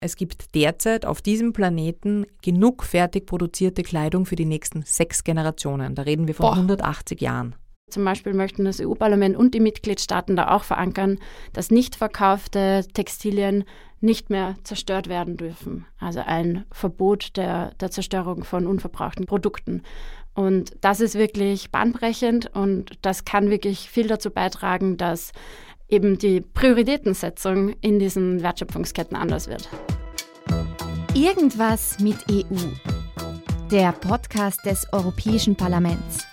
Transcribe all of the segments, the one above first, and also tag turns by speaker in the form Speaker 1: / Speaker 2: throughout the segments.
Speaker 1: Es gibt derzeit auf diesem Planeten genug fertig produzierte Kleidung für die nächsten sechs Generationen. Da reden wir von Boah. 180 Jahren.
Speaker 2: Zum Beispiel möchten das EU-Parlament und die Mitgliedstaaten da auch verankern, dass nicht verkaufte Textilien nicht mehr zerstört werden dürfen. Also ein Verbot der, der Zerstörung von unverbrauchten Produkten. Und das ist wirklich bahnbrechend und das kann wirklich viel dazu beitragen, dass eben die Prioritätensetzung in diesen Wertschöpfungsketten anders wird.
Speaker 3: Irgendwas mit EU. Der Podcast des Europäischen Parlaments.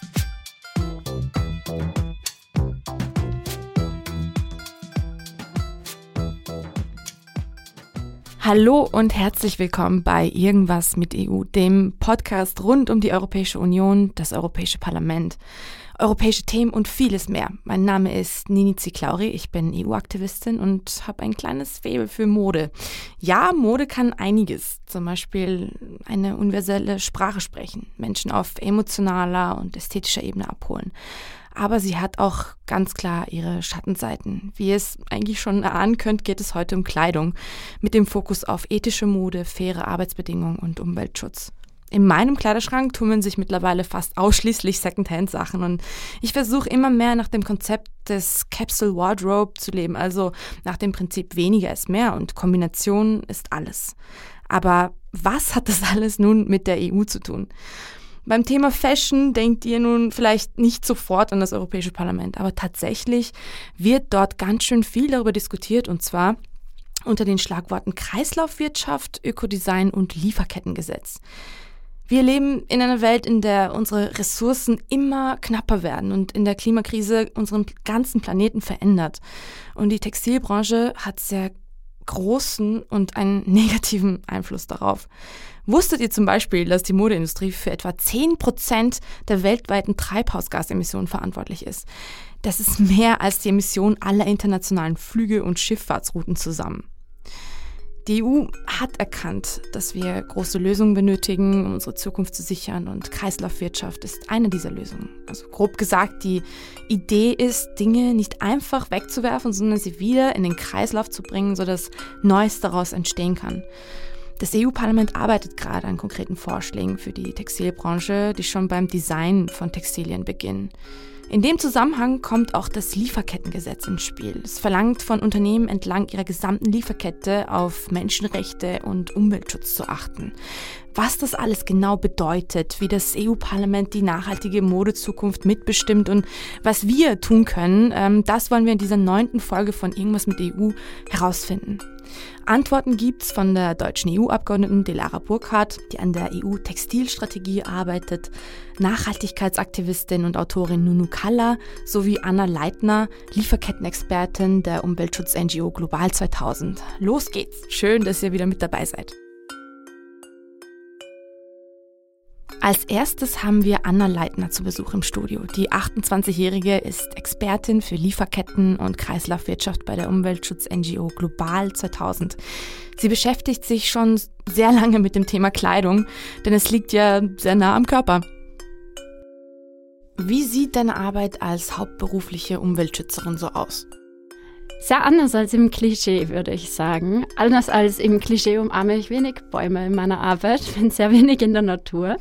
Speaker 1: Hallo und herzlich willkommen bei Irgendwas mit EU, dem Podcast rund um die Europäische Union, das Europäische Parlament, europäische Themen und vieles mehr. Mein Name ist Nini Ziklauri, ich bin EU-Aktivistin und habe ein kleines Faible für Mode. Ja, Mode kann einiges, zum Beispiel eine universelle Sprache sprechen, Menschen auf emotionaler und ästhetischer Ebene abholen aber sie hat auch ganz klar ihre Schattenseiten. Wie ihr es eigentlich schon erahnen könnt, geht es heute um Kleidung mit dem Fokus auf ethische Mode, faire Arbeitsbedingungen und Umweltschutz. In meinem Kleiderschrank tummeln sich mittlerweile fast ausschließlich Secondhand-Sachen und ich versuche immer mehr nach dem Konzept des Capsule Wardrobe zu leben, also nach dem Prinzip weniger ist mehr und Kombination ist alles. Aber was hat das alles nun mit der EU zu tun? Beim Thema Fashion denkt ihr nun vielleicht nicht sofort an das Europäische Parlament, aber tatsächlich wird dort ganz schön viel darüber diskutiert und zwar unter den Schlagworten Kreislaufwirtschaft, Ökodesign und Lieferkettengesetz. Wir leben in einer Welt, in der unsere Ressourcen immer knapper werden und in der Klimakrise unseren ganzen Planeten verändert. Und die Textilbranche hat sehr großen und einen negativen Einfluss darauf. Wusstet ihr zum Beispiel, dass die Modeindustrie für etwa 10% der weltweiten Treibhausgasemissionen verantwortlich ist? Das ist mehr als die Emissionen aller internationalen Flüge und Schifffahrtsrouten zusammen. Die EU hat erkannt, dass wir große Lösungen benötigen, um unsere Zukunft zu sichern und Kreislaufwirtschaft ist eine dieser Lösungen. Also grob gesagt, die Idee ist, Dinge nicht einfach wegzuwerfen, sondern sie wieder in den Kreislauf zu bringen, sodass Neues daraus entstehen kann. Das EU-Parlament arbeitet gerade an konkreten Vorschlägen für die Textilbranche, die schon beim Design von Textilien beginnen. In dem Zusammenhang kommt auch das Lieferkettengesetz ins Spiel. Es verlangt von Unternehmen entlang ihrer gesamten Lieferkette auf Menschenrechte und Umweltschutz zu achten. Was das alles genau bedeutet, wie das EU-Parlament die nachhaltige Modezukunft mitbestimmt und was wir tun können, ähm, das wollen wir in dieser neunten Folge von Irgendwas mit EU herausfinden. Antworten gibt's von der deutschen EU-Abgeordneten Delara Burkhardt, die an der EU-Textilstrategie arbeitet, Nachhaltigkeitsaktivistin und Autorin Nunu Kalla sowie Anna Leitner, Lieferkettenexpertin der Umweltschutz-NGO Global 2000. Los geht's! Schön, dass ihr wieder mit dabei seid. Als erstes haben wir Anna Leitner zu Besuch im Studio. Die 28-Jährige ist Expertin für Lieferketten und Kreislaufwirtschaft bei der Umweltschutz-NGO Global 2000. Sie beschäftigt sich schon sehr lange mit dem Thema Kleidung, denn es liegt ja sehr nah am Körper. Wie sieht deine Arbeit als hauptberufliche Umweltschützerin so aus?
Speaker 2: Sehr anders als im Klischee, würde ich sagen. Anders als im Klischee umarme ich wenig Bäume in meiner Arbeit, bin sehr wenig in der Natur,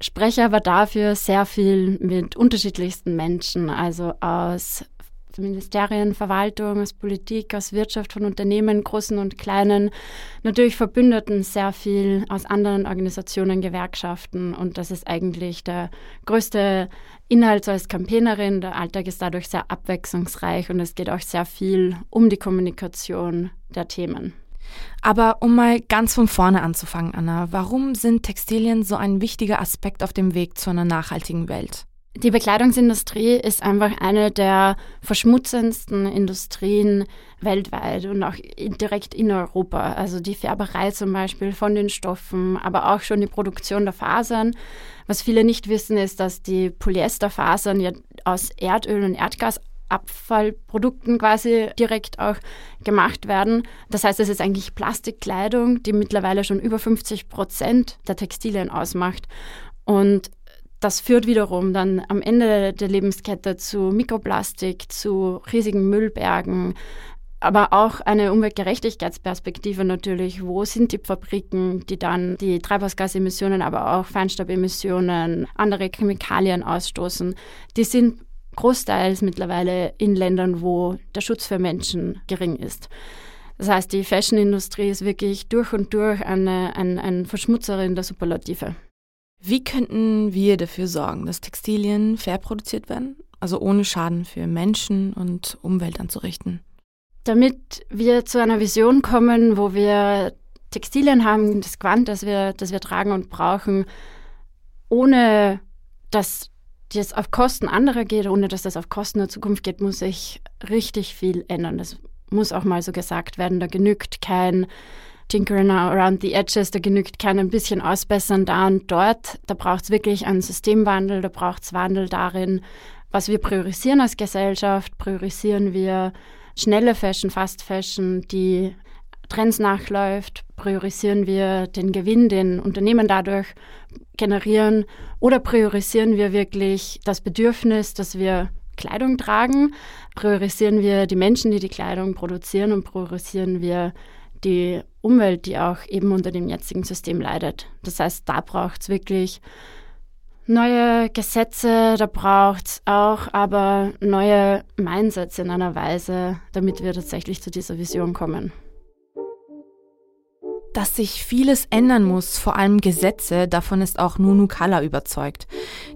Speaker 2: spreche aber dafür sehr viel mit unterschiedlichsten Menschen, also aus Ministerien, Verwaltung, aus Politik, aus Wirtschaft, von Unternehmen, großen und kleinen, natürlich Verbündeten, sehr viel aus anderen Organisationen, Gewerkschaften. Und das ist eigentlich der größte Inhalt so als Campaignerin. Der Alltag ist dadurch sehr abwechslungsreich und es geht auch sehr viel um die Kommunikation der Themen.
Speaker 1: Aber um mal ganz von vorne anzufangen, Anna, warum sind Textilien so ein wichtiger Aspekt auf dem Weg zu einer nachhaltigen Welt?
Speaker 2: Die Bekleidungsindustrie ist einfach eine der verschmutzendsten Industrien weltweit und auch direkt in Europa. Also die Färberei zum Beispiel von den Stoffen, aber auch schon die Produktion der Fasern. Was viele nicht wissen, ist, dass die Polyesterfasern ja aus Erdöl und Erdgasabfallprodukten quasi direkt auch gemacht werden. Das heißt, es ist eigentlich Plastikkleidung, die mittlerweile schon über 50 Prozent der Textilien ausmacht. Und das führt wiederum dann am Ende der Lebenskette zu Mikroplastik, zu riesigen Müllbergen, aber auch eine Umweltgerechtigkeitsperspektive natürlich. Wo sind die Fabriken, die dann die Treibhausgasemissionen, aber auch Feinstaubemissionen, andere Chemikalien ausstoßen? Die sind großteils mittlerweile in Ländern, wo der Schutz für Menschen gering ist. Das heißt, die Fashionindustrie ist wirklich durch und durch eine, ein, ein Verschmutzerin der Superlative.
Speaker 1: Wie könnten wir dafür sorgen, dass Textilien fair produziert werden, also ohne Schaden für Menschen und Umwelt anzurichten?
Speaker 2: Damit wir zu einer Vision kommen, wo wir Textilien haben, das Quant, das wir, das wir tragen und brauchen, ohne dass das auf Kosten anderer geht, ohne dass das auf Kosten der Zukunft geht, muss sich richtig viel ändern. Das muss auch mal so gesagt werden. Da genügt kein Tinkering around the edges, da genügt kein ein bisschen ausbessern da und dort. Da braucht es wirklich einen Systemwandel, da braucht es Wandel darin, was wir priorisieren als Gesellschaft. Priorisieren wir schnelle Fashion, Fast Fashion, die Trends nachläuft? Priorisieren wir den Gewinn, den Unternehmen dadurch generieren? Oder priorisieren wir wirklich das Bedürfnis, dass wir Kleidung tragen? Priorisieren wir die Menschen, die die Kleidung produzieren und priorisieren wir die Umwelt, die auch eben unter dem jetzigen System leidet? Das heißt, da braucht es wirklich neue Gesetze, da braucht es auch aber neue Mindsets in einer Weise, damit wir tatsächlich zu dieser Vision kommen
Speaker 1: dass sich vieles ändern muss, vor allem Gesetze, davon ist auch Nunu Kalla überzeugt.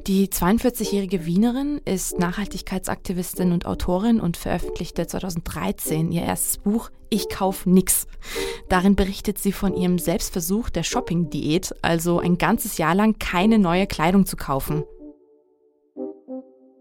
Speaker 1: Die 42-jährige Wienerin ist Nachhaltigkeitsaktivistin und Autorin und veröffentlichte 2013 ihr erstes Buch Ich kauf nix. Darin berichtet sie von ihrem Selbstversuch der Shopping-Diät, also ein ganzes Jahr lang keine neue Kleidung zu kaufen.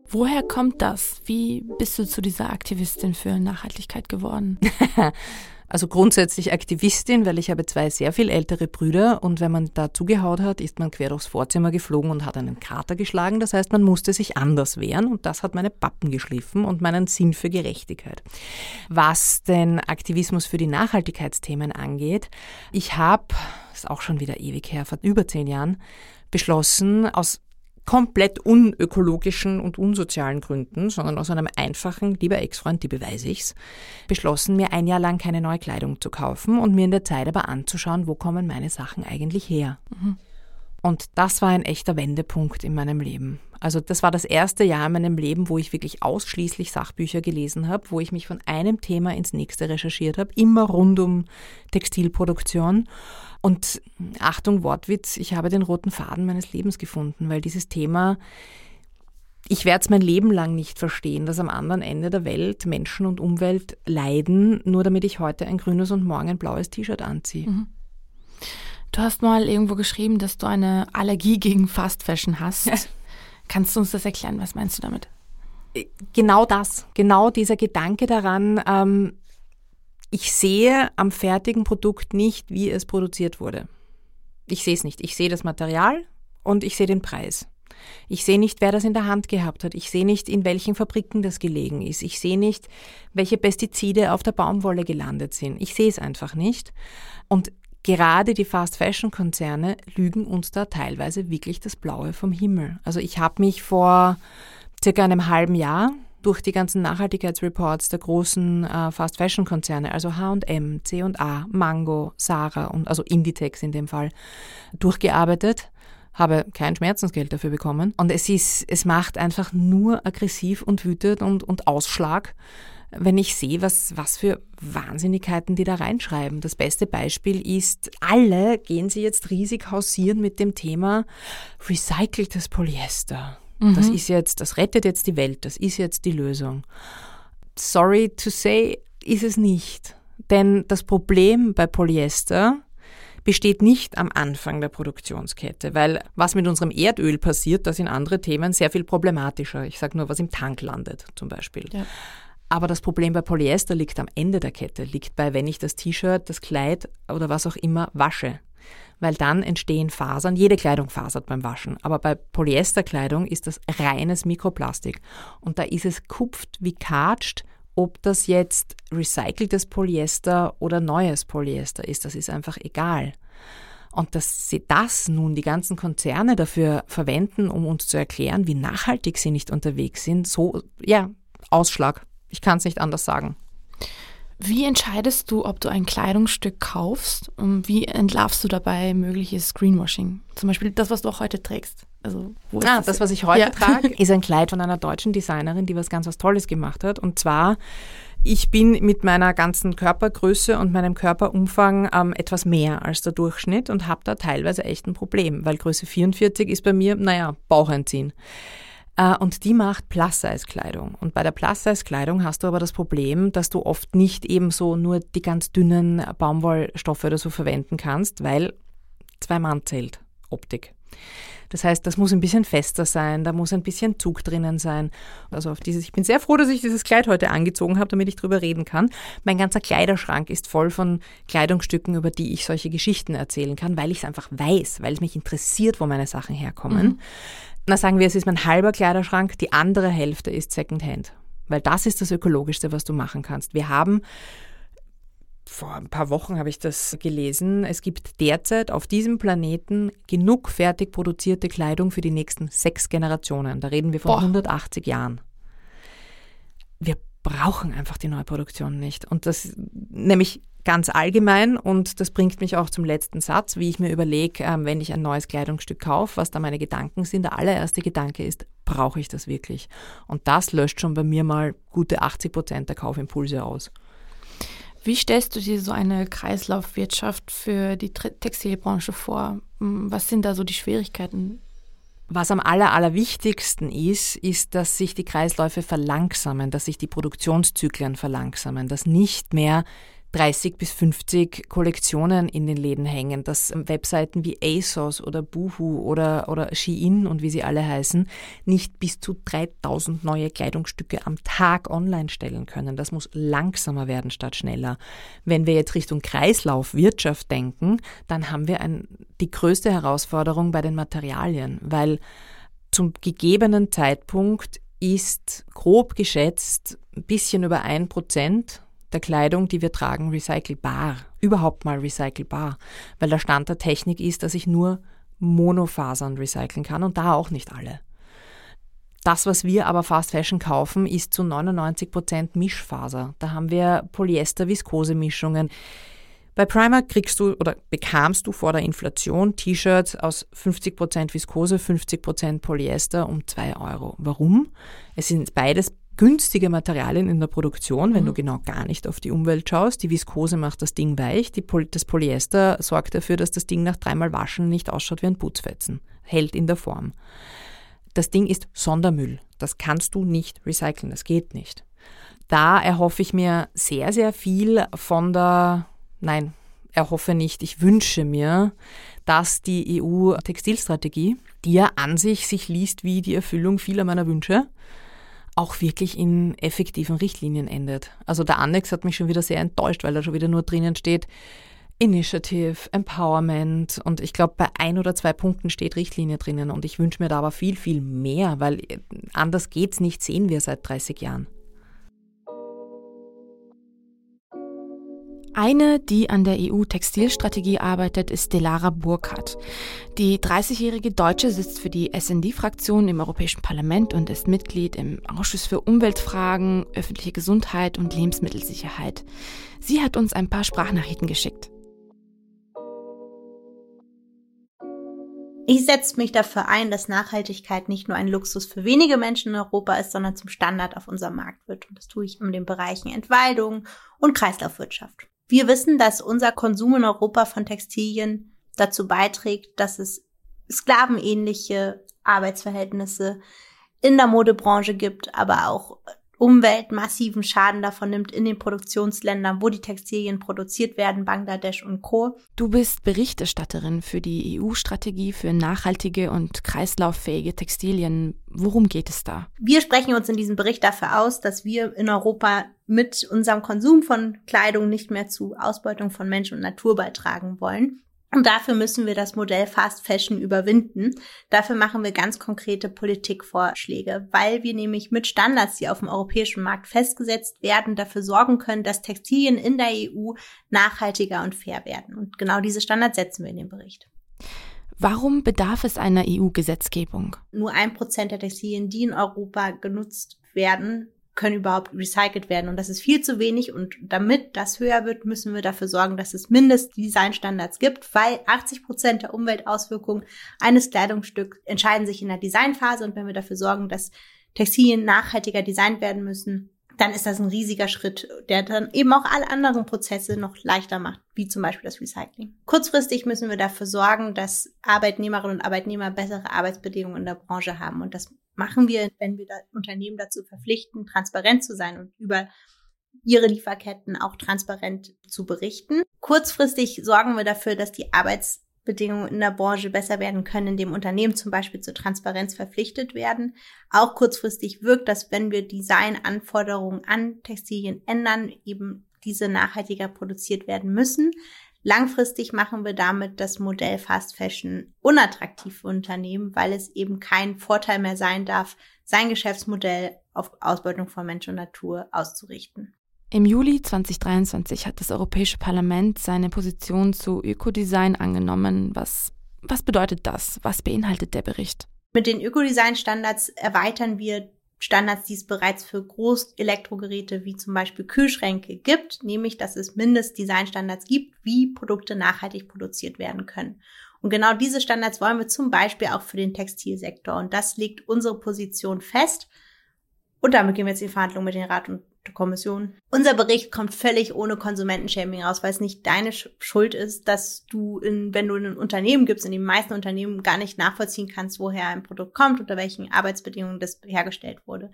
Speaker 1: Woher kommt das? Wie bist du zu dieser Aktivistin für Nachhaltigkeit geworden?
Speaker 4: Also grundsätzlich Aktivistin, weil ich habe zwei sehr viel ältere Brüder und wenn man da zugehaut hat, ist man quer durchs Vorzimmer geflogen und hat einen Kater geschlagen. Das heißt, man musste sich anders wehren und das hat meine Pappen geschliffen und meinen Sinn für Gerechtigkeit. Was den Aktivismus für die Nachhaltigkeitsthemen angeht, ich habe, ist auch schon wieder ewig her, vor über zehn Jahren, beschlossen, aus komplett unökologischen und unsozialen Gründen, sondern aus einem einfachen, lieber Ex-Freund, die beweise ich's, beschlossen, mir ein Jahr lang keine neue Kleidung zu kaufen und mir in der Zeit aber anzuschauen, wo kommen meine Sachen eigentlich her. Mhm. Und das war ein echter Wendepunkt in meinem Leben. Also das war das erste Jahr in meinem Leben, wo ich wirklich ausschließlich Sachbücher gelesen habe, wo ich mich von einem Thema ins nächste recherchiert habe, immer rund um Textilproduktion. Und Achtung, Wortwitz, ich habe den roten Faden meines Lebens gefunden, weil dieses Thema, ich werde es mein Leben lang nicht verstehen, dass am anderen Ende der Welt Menschen und Umwelt leiden, nur damit ich heute ein grünes und morgen ein blaues T-Shirt anziehe. Mhm.
Speaker 1: Du hast mal irgendwo geschrieben, dass du eine Allergie gegen Fast Fashion hast. Kannst du uns das erklären? Was meinst du damit?
Speaker 4: Äh, genau das, genau dieser Gedanke daran, ähm, ich sehe am fertigen Produkt nicht, wie es produziert wurde. Ich sehe es nicht. Ich sehe das Material und ich sehe den Preis. Ich sehe nicht, wer das in der Hand gehabt hat. Ich sehe nicht, in welchen Fabriken das gelegen ist. Ich sehe nicht, welche Pestizide auf der Baumwolle gelandet sind. Ich sehe es einfach nicht. Und gerade die Fast-Fashion-Konzerne lügen uns da teilweise wirklich das Blaue vom Himmel. Also ich habe mich vor circa einem halben Jahr durch die ganzen Nachhaltigkeitsreports der großen äh, Fast-Fashion-Konzerne, also H&M, C&A, Mango, Sarah und also Inditex in dem Fall, durchgearbeitet habe kein Schmerzensgeld dafür bekommen. Und es ist, es macht einfach nur aggressiv und wütend und, und Ausschlag, wenn ich sehe, was, was für Wahnsinnigkeiten die da reinschreiben. Das beste Beispiel ist, alle gehen sie jetzt riesig hausieren mit dem Thema recyceltes Polyester. Mhm. Das ist jetzt, das rettet jetzt die Welt, das ist jetzt die Lösung. Sorry to say, ist es nicht. Denn das Problem bei Polyester besteht nicht am Anfang der Produktionskette, weil was mit unserem Erdöl passiert, das sind andere Themen sehr viel problematischer. Ich sage nur, was im Tank landet zum Beispiel. Ja. Aber das Problem bei Polyester liegt am Ende der Kette, liegt bei, wenn ich das T-Shirt, das Kleid oder was auch immer wasche weil dann entstehen Fasern. Jede Kleidung fasert beim Waschen, aber bei Polyesterkleidung ist das reines Mikroplastik. Und da ist es kupft wie katscht, ob das jetzt recyceltes Polyester oder neues Polyester ist. Das ist einfach egal. Und dass sie das nun die ganzen Konzerne dafür verwenden, um uns zu erklären, wie nachhaltig sie nicht unterwegs sind, so, ja, Ausschlag. Ich kann es nicht anders sagen.
Speaker 1: Wie entscheidest du, ob du ein Kleidungsstück kaufst und wie entlarvst du dabei mögliches Greenwashing? Zum Beispiel das, was du auch heute trägst.
Speaker 4: Also, wo ah, das, das, was ich heute ja. trage, ist ein Kleid von einer deutschen Designerin, die was ganz was Tolles gemacht hat. Und zwar, ich bin mit meiner ganzen Körpergröße und meinem Körperumfang ähm, etwas mehr als der Durchschnitt und habe da teilweise echt ein Problem, weil Größe 44 ist bei mir, naja, Bauch einziehen. Äh, und die macht Plus-Size-Kleidung. Und bei der Plus-Size-Kleidung hast du aber das Problem, dass du oft nicht eben so nur die ganz dünnen Baumwollstoffe oder so verwenden kannst, weil zwei Mann zählt Optik. Das heißt, das muss ein bisschen fester sein, da muss ein bisschen Zug drinnen sein. Also auf dieses, ich bin sehr froh, dass ich dieses Kleid heute angezogen habe, damit ich drüber reden kann. Mein ganzer Kleiderschrank ist voll von Kleidungsstücken, über die ich solche Geschichten erzählen kann, weil ich es einfach weiß, weil es mich interessiert, wo meine Sachen herkommen. Mhm na sagen wir, es ist mein halber Kleiderschrank, die andere Hälfte ist Secondhand. Weil das ist das Ökologischste, was du machen kannst. Wir haben, vor ein paar Wochen habe ich das gelesen, es gibt derzeit auf diesem Planeten genug fertig produzierte Kleidung für die nächsten sechs Generationen. Da reden wir von Boah. 180 Jahren. Wir brauchen einfach die Neuproduktion nicht. Und das nämlich ganz allgemein und das bringt mich auch zum letzten Satz, wie ich mir überlege, ähm, wenn ich ein neues Kleidungsstück kaufe, was da meine Gedanken sind. Der allererste Gedanke ist, brauche ich das wirklich? Und das löscht schon bei mir mal gute 80 Prozent der Kaufimpulse aus.
Speaker 1: Wie stellst du dir so eine Kreislaufwirtschaft für die Textilbranche vor? Hm, was sind da so die Schwierigkeiten?
Speaker 4: Was am aller, allerwichtigsten ist, ist, dass sich die Kreisläufe verlangsamen, dass sich die Produktionszyklen verlangsamen, dass nicht mehr 30 bis 50 Kollektionen in den Läden hängen, dass Webseiten wie ASOS oder Boohoo oder, oder Shein und wie sie alle heißen, nicht bis zu 3000 neue Kleidungsstücke am Tag online stellen können. Das muss langsamer werden statt schneller. Wenn wir jetzt Richtung Kreislaufwirtschaft denken, dann haben wir ein, die größte Herausforderung bei den Materialien, weil zum gegebenen Zeitpunkt ist grob geschätzt ein bisschen über ein Prozent der Kleidung, die wir tragen, recycelbar. Überhaupt mal recycelbar. Weil der Stand der Technik ist, dass ich nur Monofasern recyceln kann und da auch nicht alle. Das, was wir aber Fast Fashion kaufen, ist zu 99 Prozent Mischfaser. Da haben wir Polyester-Viskose-Mischungen. Bei Primark kriegst du oder bekamst du vor der Inflation T-Shirts aus 50% Viskose, 50% Polyester um 2 Euro. Warum? Es sind beides günstige Materialien in der Produktion, wenn mhm. du genau gar nicht auf die Umwelt schaust. Die Viskose macht das Ding weich, Poly das Polyester sorgt dafür, dass das Ding nach dreimal Waschen nicht ausschaut wie ein Putzfetzen, hält in der Form. Das Ding ist Sondermüll. Das kannst du nicht recyceln, das geht nicht. Da erhoffe ich mir sehr, sehr viel von der, nein, erhoffe nicht, ich wünsche mir, dass die EU-Textilstrategie, die ja an sich sich liest wie die Erfüllung vieler meiner Wünsche, auch wirklich in effektiven Richtlinien endet. Also der Annex hat mich schon wieder sehr enttäuscht, weil da schon wieder nur drinnen steht Initiative, Empowerment und ich glaube, bei ein oder zwei Punkten steht Richtlinie drinnen und ich wünsche mir da aber viel, viel mehr, weil anders geht's nicht, sehen wir seit 30 Jahren.
Speaker 1: Eine, die an der EU-Textilstrategie arbeitet, ist Delara Burkhardt. Die 30-jährige Deutsche sitzt für die SND-Fraktion im Europäischen Parlament und ist Mitglied im Ausschuss für Umweltfragen, öffentliche Gesundheit und Lebensmittelsicherheit. Sie hat uns ein paar Sprachnachrichten geschickt.
Speaker 5: Ich setze mich dafür ein, dass Nachhaltigkeit nicht nur ein Luxus für wenige Menschen in Europa ist, sondern zum Standard auf unserem Markt wird. Und das tue ich in den Bereichen Entwaldung und Kreislaufwirtschaft. Wir wissen, dass unser Konsum in Europa von Textilien dazu beiträgt, dass es sklavenähnliche Arbeitsverhältnisse in der Modebranche gibt, aber auch Umwelt massiven Schaden davon nimmt in den Produktionsländern, wo die Textilien produziert werden, Bangladesch und Co.
Speaker 1: Du bist Berichterstatterin für die EU-Strategie für nachhaltige und kreislauffähige Textilien. Worum geht es da?
Speaker 5: Wir sprechen uns in diesem Bericht dafür aus, dass wir in Europa mit unserem Konsum von Kleidung nicht mehr zu Ausbeutung von Mensch und Natur beitragen wollen. Und dafür müssen wir das Modell Fast Fashion überwinden. Dafür machen wir ganz konkrete Politikvorschläge, weil wir nämlich mit Standards, die auf dem europäischen Markt festgesetzt werden, dafür sorgen können, dass Textilien in der EU nachhaltiger und fair werden. Und genau diese Standards setzen wir in den Bericht.
Speaker 1: Warum bedarf es einer EU-Gesetzgebung?
Speaker 5: Nur ein Prozent der Textilien, die in Europa genutzt werden, können überhaupt recycelt werden. Und das ist viel zu wenig. Und damit das höher wird, müssen wir dafür sorgen, dass es Mindestdesignstandards gibt, weil 80 Prozent der Umweltauswirkungen eines Kleidungsstücks entscheiden sich in der Designphase. Und wenn wir dafür sorgen, dass Textilien nachhaltiger designt werden müssen, dann ist das ein riesiger Schritt, der dann eben auch alle anderen Prozesse noch leichter macht, wie zum Beispiel das Recycling. Kurzfristig müssen wir dafür sorgen, dass Arbeitnehmerinnen und Arbeitnehmer bessere Arbeitsbedingungen in der Branche haben. Und das machen wir, wenn wir Unternehmen dazu verpflichten, transparent zu sein und über ihre Lieferketten auch transparent zu berichten. Kurzfristig sorgen wir dafür, dass die Arbeitsbedingungen in der Branche besser werden können, indem Unternehmen zum Beispiel zur Transparenz verpflichtet werden. Auch kurzfristig wirkt das, wenn wir Designanforderungen an Textilien ändern, eben diese nachhaltiger produziert werden müssen. Langfristig machen wir damit das Modell Fast Fashion unattraktiv für Unternehmen, weil es eben kein Vorteil mehr sein darf, sein Geschäftsmodell auf Ausbeutung von Mensch und Natur auszurichten.
Speaker 1: Im Juli 2023 hat das Europäische Parlament seine Position zu Ökodesign angenommen. Was, was bedeutet das? Was beinhaltet der Bericht?
Speaker 5: Mit den Ökodesign-Standards erweitern wir Standards, die es bereits für Großelektrogeräte wie zum Beispiel Kühlschränke gibt, nämlich dass es Mindestdesignstandards gibt, wie Produkte nachhaltig produziert werden können. Und genau diese Standards wollen wir zum Beispiel auch für den Textilsektor. Und das legt unsere Position fest. Und damit gehen wir jetzt in Verhandlungen mit den Rat und Kommission. Unser Bericht kommt völlig ohne Konsumentenshaming raus, weil es nicht deine Schuld ist, dass du, in, wenn du in ein Unternehmen gibst, in den meisten Unternehmen gar nicht nachvollziehen kannst, woher ein Produkt kommt, unter welchen Arbeitsbedingungen das hergestellt wurde.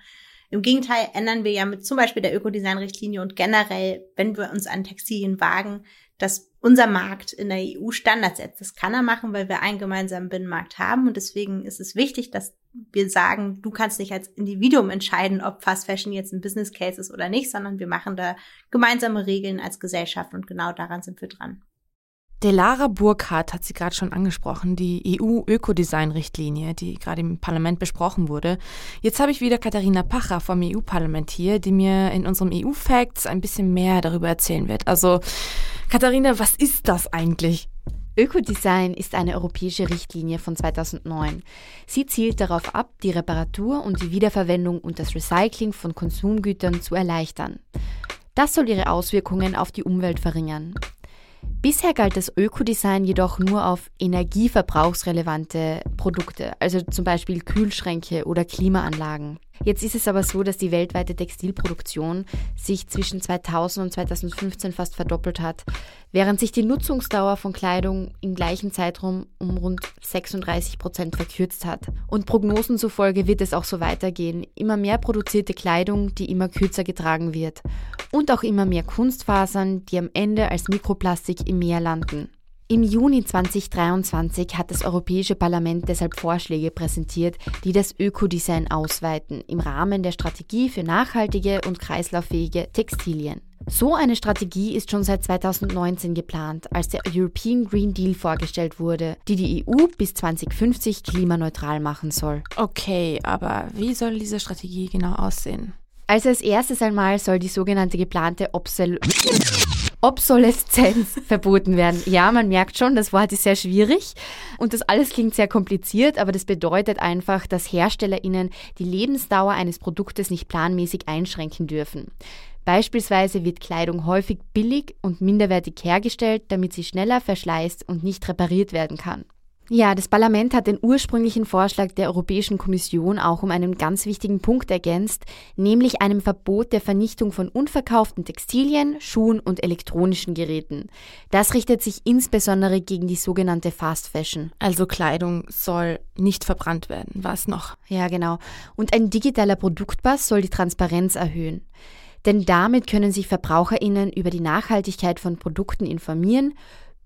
Speaker 5: Im Gegenteil ändern wir ja mit zum Beispiel der Ökodesign-Richtlinie und generell, wenn wir uns an Textilien wagen, dass unser Markt in der EU Standards setzt. Das kann er machen, weil wir einen gemeinsamen Binnenmarkt haben. Und deswegen ist es wichtig, dass wir sagen, du kannst nicht als Individuum entscheiden, ob Fast Fashion jetzt ein Business Case ist oder nicht, sondern wir machen da gemeinsame Regeln als Gesellschaft und genau daran sind wir dran.
Speaker 1: Delara Burkhardt hat sie gerade schon angesprochen, die EU-Ökodesign-Richtlinie, die gerade im Parlament besprochen wurde. Jetzt habe ich wieder Katharina Pacher vom EU-Parlament hier, die mir in unserem EU-Facts ein bisschen mehr darüber erzählen wird. Also, Katharina, was ist das eigentlich?
Speaker 3: Ökodesign ist eine europäische Richtlinie von 2009. Sie zielt darauf ab, die Reparatur und die Wiederverwendung und das Recycling von Konsumgütern zu erleichtern. Das soll ihre Auswirkungen auf die Umwelt verringern. Bisher galt das Ökodesign jedoch nur auf energieverbrauchsrelevante Produkte, also zum Beispiel Kühlschränke oder Klimaanlagen. Jetzt ist es aber so, dass die weltweite Textilproduktion sich zwischen 2000 und 2015 fast verdoppelt hat, während sich die Nutzungsdauer von Kleidung im gleichen Zeitraum um rund 36 Prozent verkürzt hat. Und Prognosen zufolge wird es auch so weitergehen. Immer mehr produzierte Kleidung, die immer kürzer getragen wird. Und auch immer mehr Kunstfasern, die am Ende als Mikroplastik im Meer landen. Im Juni 2023 hat das Europäische Parlament deshalb Vorschläge präsentiert, die das Ökodesign ausweiten im Rahmen der Strategie für nachhaltige und kreislauffähige Textilien. So eine Strategie ist schon seit 2019 geplant, als der European Green Deal vorgestellt wurde, die die EU bis 2050 klimaneutral machen soll.
Speaker 1: Okay, aber wie soll diese Strategie genau aussehen?
Speaker 3: Also als erstes einmal soll die sogenannte geplante Obsol Obsoleszenz verboten werden. Ja, man merkt schon, das Wort ist sehr schwierig und das alles klingt sehr kompliziert, aber das bedeutet einfach, dass HerstellerInnen die Lebensdauer eines Produktes nicht planmäßig einschränken dürfen. Beispielsweise wird Kleidung häufig billig und minderwertig hergestellt, damit sie schneller verschleißt und nicht repariert werden kann. Ja, das Parlament hat den ursprünglichen Vorschlag der Europäischen Kommission auch um einen ganz wichtigen Punkt ergänzt, nämlich einem Verbot der Vernichtung von unverkauften Textilien, Schuhen und elektronischen Geräten. Das richtet sich insbesondere gegen die sogenannte Fast Fashion.
Speaker 1: Also Kleidung soll nicht verbrannt werden. Was noch?
Speaker 3: Ja, genau. Und ein digitaler Produktpass soll die Transparenz erhöhen. Denn damit können sich Verbraucherinnen über die Nachhaltigkeit von Produkten informieren.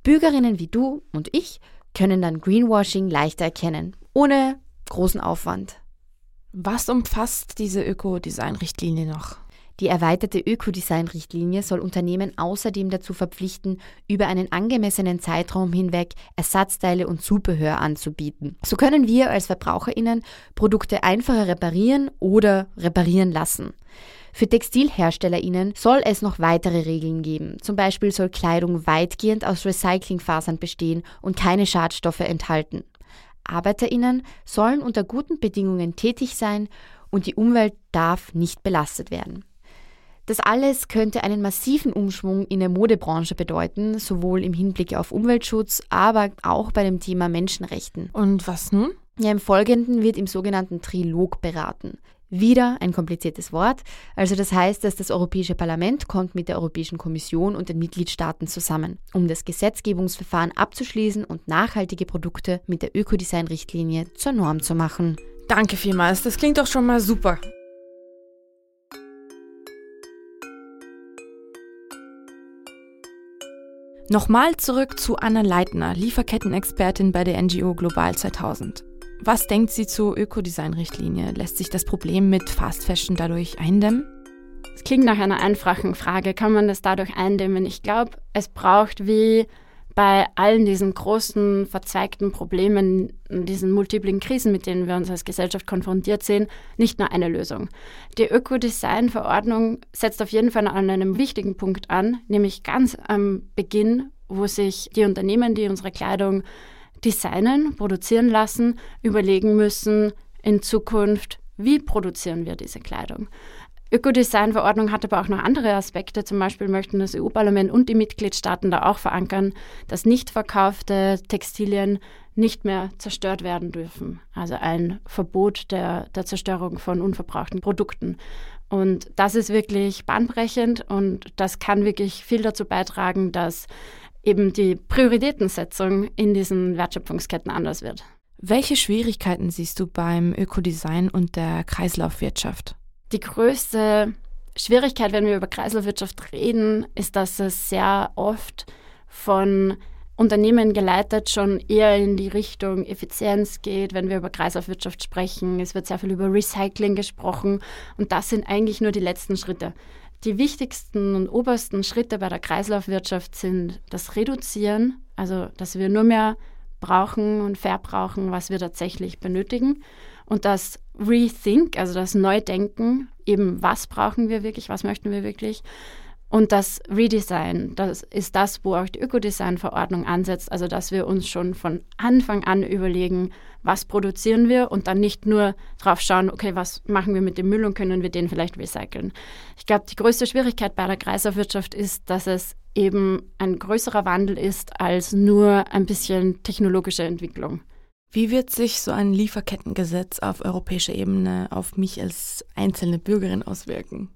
Speaker 3: Bürgerinnen wie du und ich können dann Greenwashing leichter erkennen, ohne großen Aufwand.
Speaker 1: Was umfasst diese Ökodesign-Richtlinie noch?
Speaker 3: Die erweiterte Ökodesign-Richtlinie soll Unternehmen außerdem dazu verpflichten, über einen angemessenen Zeitraum hinweg Ersatzteile und Zubehör anzubieten. So können wir als Verbraucherinnen Produkte einfacher reparieren oder reparieren lassen. Für TextilherstellerInnen soll es noch weitere Regeln geben. Zum Beispiel soll Kleidung weitgehend aus Recyclingfasern bestehen und keine Schadstoffe enthalten. ArbeiterInnen sollen unter guten Bedingungen tätig sein und die Umwelt darf nicht belastet werden. Das alles könnte einen massiven Umschwung in der Modebranche bedeuten, sowohl im Hinblick auf Umweltschutz, aber auch bei dem Thema Menschenrechten.
Speaker 1: Und was nun?
Speaker 3: Ja, im Folgenden wird im sogenannten Trilog beraten. Wieder ein kompliziertes Wort. Also das heißt, dass das Europäische Parlament kommt mit der Europäischen Kommission und den Mitgliedstaaten zusammen, um das Gesetzgebungsverfahren abzuschließen und nachhaltige Produkte mit der Ökodesign-Richtlinie zur Norm zu machen.
Speaker 1: Danke vielmals, das klingt doch schon mal super. Nochmal zurück zu Anna Leitner, Lieferkettenexpertin bei der NGO Global 2000. Was denkt sie zur Ökodesign-Richtlinie? Lässt sich das Problem mit Fast Fashion dadurch eindämmen?
Speaker 2: Es klingt nach einer einfachen Frage. Kann man das dadurch eindämmen? Ich glaube, es braucht wie bei allen diesen großen, verzweigten Problemen, diesen multiplen Krisen, mit denen wir uns als Gesellschaft konfrontiert sehen, nicht nur eine Lösung. Die Ökodesign-Verordnung setzt auf jeden Fall an einem wichtigen Punkt an, nämlich ganz am Beginn, wo sich die Unternehmen, die unsere Kleidung designen, produzieren lassen, überlegen müssen, in Zukunft, wie produzieren wir diese Kleidung. Ökodesign-Verordnung hat aber auch noch andere Aspekte. Zum Beispiel möchten das EU-Parlament und die Mitgliedstaaten da auch verankern, dass nicht verkaufte Textilien nicht mehr zerstört werden dürfen. Also ein Verbot der, der Zerstörung von unverbrauchten Produkten. Und das ist wirklich bahnbrechend und das kann wirklich viel dazu beitragen, dass eben die Prioritätensetzung in diesen Wertschöpfungsketten anders wird.
Speaker 1: Welche Schwierigkeiten siehst du beim Ökodesign und der Kreislaufwirtschaft?
Speaker 2: Die größte Schwierigkeit, wenn wir über Kreislaufwirtschaft reden, ist, dass es sehr oft von Unternehmen geleitet schon eher in die Richtung Effizienz geht, wenn wir über Kreislaufwirtschaft sprechen. Es wird sehr viel über Recycling gesprochen und das sind eigentlich nur die letzten Schritte. Die wichtigsten und obersten Schritte bei der Kreislaufwirtschaft sind das Reduzieren, also dass wir nur mehr brauchen und verbrauchen, was wir tatsächlich benötigen. Und das Rethink, also das Neudenken, eben was brauchen wir wirklich, was möchten wir wirklich. Und das Redesign, das ist das, wo auch die Ökodesign-Verordnung ansetzt, also dass wir uns schon von Anfang an überlegen, was produzieren wir und dann nicht nur drauf schauen, okay, was machen wir mit dem Müll und können wir den vielleicht recyceln. Ich glaube, die größte Schwierigkeit bei der Kreislaufwirtschaft ist, dass es eben ein größerer Wandel ist als nur ein bisschen technologische Entwicklung.
Speaker 1: Wie wird sich so ein Lieferkettengesetz auf europäischer Ebene auf mich als einzelne Bürgerin auswirken?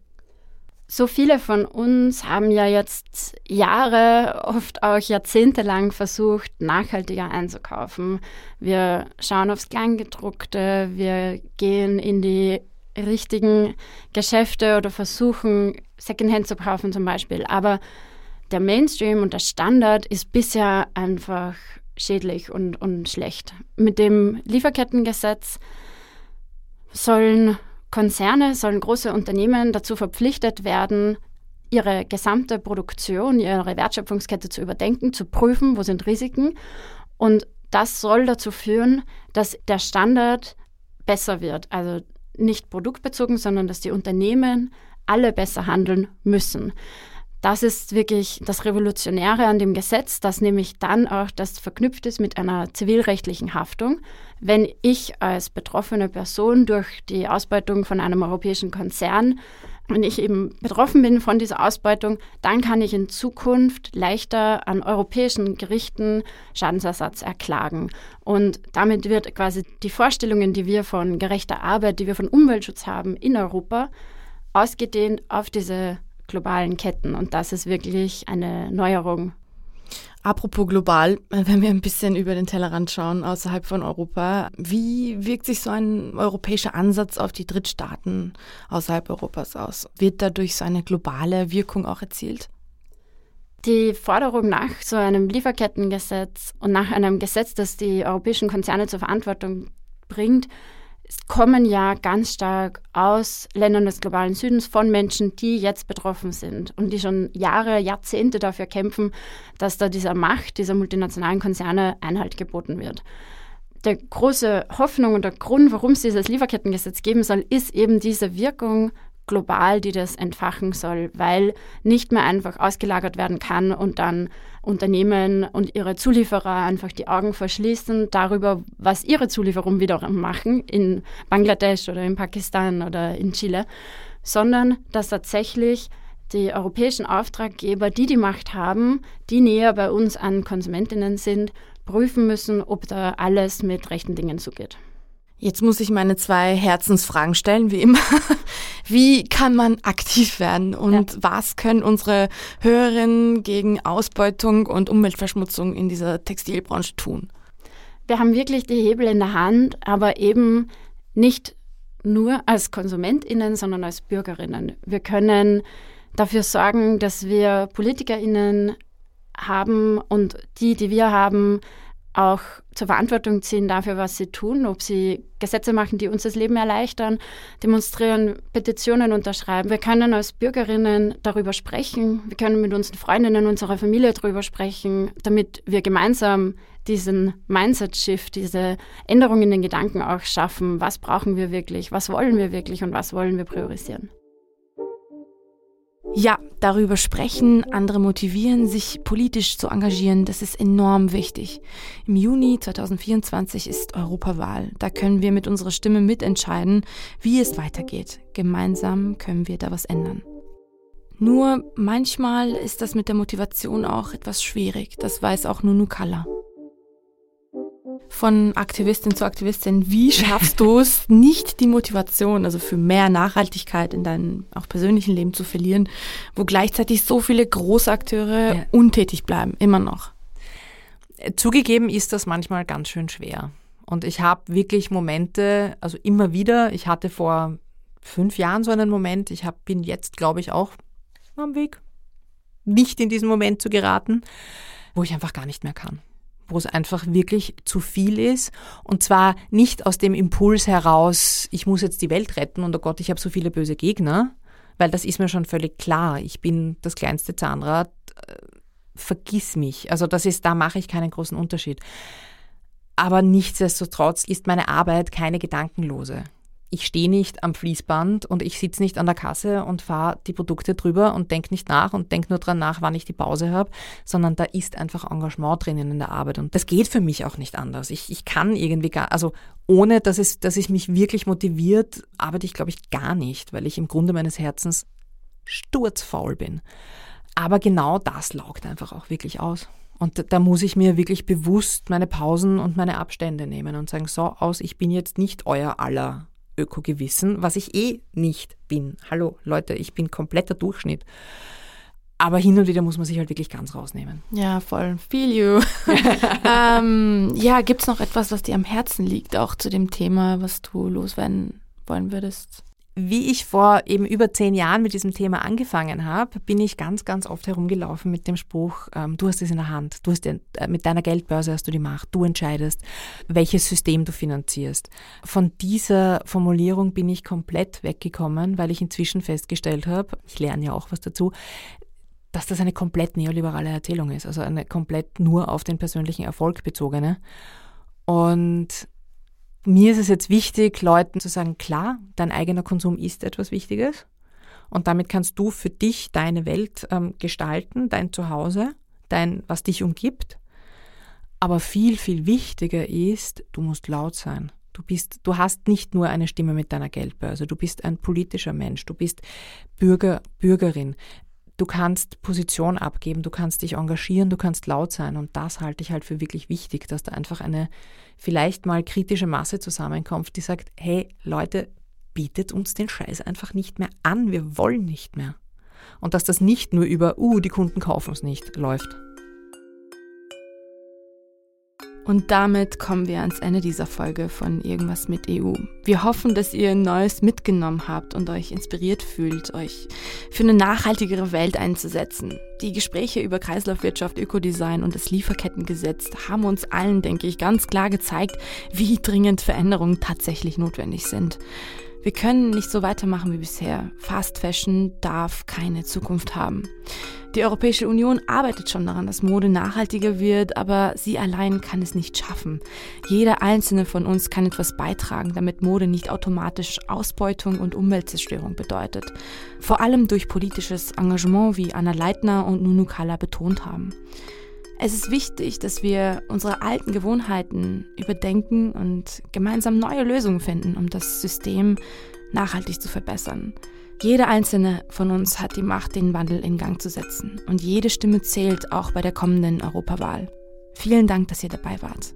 Speaker 2: So viele von uns haben ja jetzt Jahre, oft auch jahrzehntelang versucht, nachhaltiger einzukaufen. Wir schauen aufs Kleingedruckte, wir gehen in die richtigen Geschäfte oder versuchen, Secondhand zu kaufen zum Beispiel. Aber der Mainstream und der Standard ist bisher einfach schädlich und, und schlecht. Mit dem Lieferkettengesetz sollen Konzerne, sollen große Unternehmen dazu verpflichtet werden, ihre gesamte Produktion, ihre Wertschöpfungskette zu überdenken, zu prüfen, wo sind Risiken. Und das soll dazu führen, dass der Standard besser wird. Also nicht produktbezogen, sondern dass die Unternehmen alle besser handeln müssen. Das ist wirklich das Revolutionäre an dem Gesetz, dass nämlich dann auch das verknüpft ist mit einer zivilrechtlichen Haftung. Wenn ich als betroffene Person durch die Ausbeutung von einem europäischen Konzern, wenn ich eben betroffen bin von dieser Ausbeutung, dann kann ich in Zukunft leichter an europäischen Gerichten Schadensersatz erklagen. Und damit wird quasi die Vorstellungen, die wir von gerechter Arbeit, die wir von Umweltschutz haben in Europa, ausgedehnt auf diese globalen Ketten. Und das ist wirklich eine Neuerung.
Speaker 1: Apropos global, wenn wir ein bisschen über den Tellerrand schauen, außerhalb von Europa, wie wirkt sich so ein europäischer Ansatz auf die Drittstaaten außerhalb Europas aus? Wird dadurch so eine globale Wirkung auch erzielt?
Speaker 2: Die Forderung nach so einem Lieferkettengesetz und nach einem Gesetz, das die europäischen Konzerne zur Verantwortung bringt, kommen ja ganz stark aus Ländern des globalen Südens von Menschen, die jetzt betroffen sind und die schon Jahre, Jahrzehnte dafür kämpfen, dass da dieser Macht dieser multinationalen Konzerne Einhalt geboten wird. Der große Hoffnung und der Grund, warum es dieses Lieferkettengesetz geben soll, ist eben diese Wirkung global, die das entfachen soll, weil nicht mehr einfach ausgelagert werden kann und dann Unternehmen und ihre Zulieferer einfach die Augen verschließen darüber, was ihre Zulieferungen wiederum machen in Bangladesch oder in Pakistan oder in Chile, sondern dass tatsächlich die europäischen Auftraggeber, die die Macht haben, die näher bei uns an Konsumentinnen sind, prüfen müssen, ob da alles mit rechten Dingen zugeht.
Speaker 1: Jetzt muss ich meine zwei Herzensfragen stellen, wie immer. Wie kann man aktiv werden und ja. was können unsere Hörerinnen gegen Ausbeutung und Umweltverschmutzung in dieser Textilbranche tun?
Speaker 2: Wir haben wirklich die Hebel in der Hand, aber eben nicht nur als Konsumentinnen, sondern als Bürgerinnen. Wir können dafür sorgen, dass wir Politikerinnen haben und die, die wir haben, auch zur Verantwortung ziehen dafür, was sie tun, ob sie Gesetze machen, die uns das Leben erleichtern, demonstrieren, Petitionen unterschreiben. Wir können als Bürgerinnen darüber sprechen, wir können mit unseren Freundinnen, unserer Familie darüber sprechen, damit wir gemeinsam diesen Mindset-Shift, diese Änderung in den Gedanken auch schaffen. Was brauchen wir wirklich, was wollen wir wirklich und was wollen wir priorisieren.
Speaker 1: Ja, darüber sprechen, andere motivieren, sich politisch zu engagieren, das ist enorm wichtig. Im Juni 2024 ist Europawahl. Da können wir mit unserer Stimme mitentscheiden, wie es weitergeht. Gemeinsam können wir da was ändern. Nur manchmal ist das mit der Motivation auch etwas schwierig. Das weiß auch Nunu Kalla von Aktivistin zu Aktivistin, wie schaffst du es, nicht die Motivation, also für mehr Nachhaltigkeit in deinem auch persönlichen Leben zu verlieren, wo gleichzeitig so viele Großakteure ja. untätig bleiben, immer noch?
Speaker 4: Zugegeben ist das manchmal ganz schön schwer. Und ich habe wirklich Momente, also immer wieder, ich hatte vor fünf Jahren so einen Moment, ich hab, bin jetzt, glaube ich, auch am Weg, nicht in diesen Moment zu geraten, wo ich einfach gar nicht mehr kann wo es einfach wirklich zu viel ist. Und zwar nicht aus dem Impuls heraus, ich muss jetzt die Welt retten und oh Gott, ich habe so viele böse Gegner, weil das ist mir schon völlig klar. Ich bin das kleinste Zahnrad. Äh, vergiss mich. Also das ist, da mache ich keinen großen Unterschied. Aber nichtsdestotrotz ist meine Arbeit keine gedankenlose ich stehe nicht am Fließband und ich sitze nicht an der Kasse und fahre die Produkte drüber und denke nicht nach und denke nur dran nach, wann ich die Pause habe, sondern da ist einfach Engagement drinnen in der Arbeit. Und das geht für mich auch nicht anders. Ich, ich kann irgendwie gar, also ohne dass es, dass es mich wirklich motiviert, arbeite ich, glaube ich, gar nicht, weil ich im Grunde meines Herzens sturzfaul bin. Aber genau das laugt einfach auch wirklich aus. Und da muss ich mir wirklich bewusst meine Pausen und meine Abstände nehmen und sagen, so aus, ich bin jetzt nicht euer aller Ökogewissen, was ich eh nicht bin. Hallo Leute, ich bin kompletter Durchschnitt. Aber hin und wieder muss man sich halt wirklich ganz rausnehmen.
Speaker 1: Ja, voll. Feel you. ähm, ja, gibt es noch etwas, was dir am Herzen liegt, auch zu dem Thema, was du loswerden wollen würdest?
Speaker 4: Wie ich vor eben über zehn Jahren mit diesem Thema angefangen habe, bin ich ganz, ganz oft herumgelaufen mit dem Spruch, ähm, du hast es in der Hand, du hast den, äh, mit deiner Geldbörse hast du die Macht, du entscheidest, welches System du finanzierst. Von dieser Formulierung bin ich komplett weggekommen, weil ich inzwischen festgestellt habe, ich lerne ja auch was dazu, dass das eine komplett neoliberale Erzählung ist, also eine komplett nur auf den persönlichen Erfolg bezogene. Und mir ist es jetzt wichtig, Leuten zu sagen, klar, dein eigener Konsum ist etwas Wichtiges und damit kannst du für dich deine Welt ähm, gestalten, dein Zuhause, dein, was dich umgibt. Aber viel, viel wichtiger ist, du musst laut sein. Du bist, du hast nicht nur eine Stimme mit deiner Geldbörse, du bist ein politischer Mensch, du bist Bürger, Bürgerin. Du kannst Position abgeben, du kannst dich engagieren, du kannst laut sein. Und das halte ich halt für wirklich wichtig, dass da einfach eine vielleicht mal kritische Masse zusammenkommt, die sagt, hey Leute, bietet uns den Scheiß einfach nicht mehr an, wir wollen nicht mehr. Und dass das nicht nur über, uh, die Kunden kaufen es nicht, läuft.
Speaker 1: Und damit kommen wir ans Ende dieser Folge von Irgendwas mit EU. Wir hoffen, dass ihr Neues mitgenommen habt und euch inspiriert fühlt, euch für eine nachhaltigere Welt einzusetzen. Die Gespräche über Kreislaufwirtschaft, Ökodesign und das Lieferkettengesetz haben uns allen, denke ich, ganz klar gezeigt, wie dringend Veränderungen tatsächlich notwendig sind. Wir können nicht so weitermachen wie bisher. Fast Fashion darf keine Zukunft haben. Die Europäische Union arbeitet schon daran, dass Mode nachhaltiger wird, aber sie allein kann es nicht schaffen. Jeder einzelne von uns kann etwas beitragen, damit Mode nicht automatisch Ausbeutung und Umweltzerstörung bedeutet. Vor allem durch politisches Engagement, wie Anna Leitner und Nunu Kala betont haben. Es ist wichtig, dass wir unsere alten Gewohnheiten überdenken und gemeinsam neue Lösungen finden, um das System nachhaltig zu verbessern. Jeder einzelne von uns hat die Macht, den Wandel in Gang zu setzen. Und jede Stimme zählt auch bei der kommenden Europawahl. Vielen Dank, dass ihr dabei wart.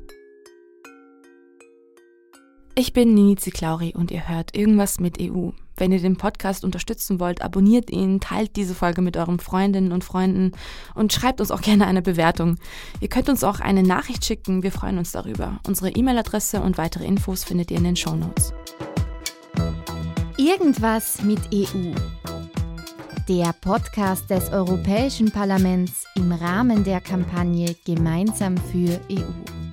Speaker 1: Ich bin Nini Ziklauri und ihr hört irgendwas mit EU. Wenn ihr den Podcast unterstützen wollt, abonniert ihn, teilt diese Folge mit euren Freundinnen und Freunden und schreibt uns auch gerne eine Bewertung. Ihr könnt uns auch eine Nachricht schicken, wir freuen uns darüber. Unsere E-Mail-Adresse und weitere Infos findet ihr in den Show Notes.
Speaker 3: Irgendwas mit EU. Der Podcast des Europäischen Parlaments im Rahmen der Kampagne Gemeinsam für EU.